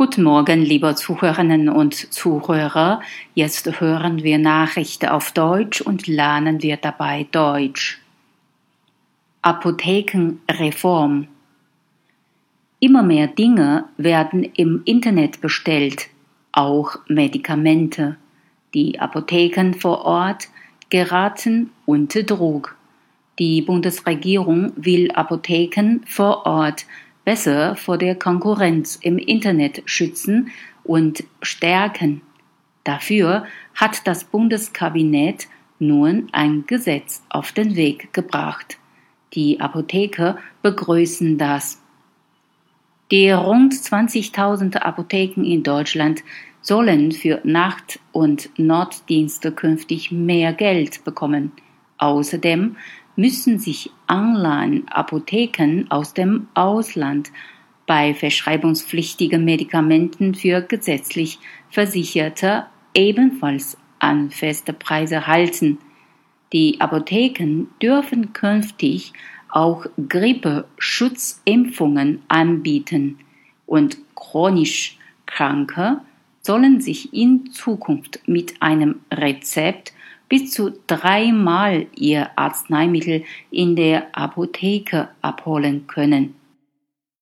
Guten Morgen, liebe Zuhörerinnen und Zuhörer. Jetzt hören wir Nachrichten auf Deutsch und lernen wir dabei Deutsch. Apothekenreform. Immer mehr Dinge werden im Internet bestellt, auch Medikamente. Die Apotheken vor Ort geraten unter Druck. Die Bundesregierung will Apotheken vor Ort besser vor der Konkurrenz im Internet schützen und stärken. Dafür hat das Bundeskabinett nun ein Gesetz auf den Weg gebracht. Die Apotheker begrüßen das. Die rund 20.000 Apotheken in Deutschland sollen für Nacht- und Notdienste künftig mehr Geld bekommen. Außerdem müssen sich Online-Apotheken aus dem Ausland bei verschreibungspflichtigen Medikamenten für gesetzlich Versicherte ebenfalls an feste Preise halten. Die Apotheken dürfen künftig auch Grippeschutzimpfungen anbieten und chronisch Kranke sollen sich in Zukunft mit einem Rezept bis zu dreimal ihr Arzneimittel in der Apotheke abholen können.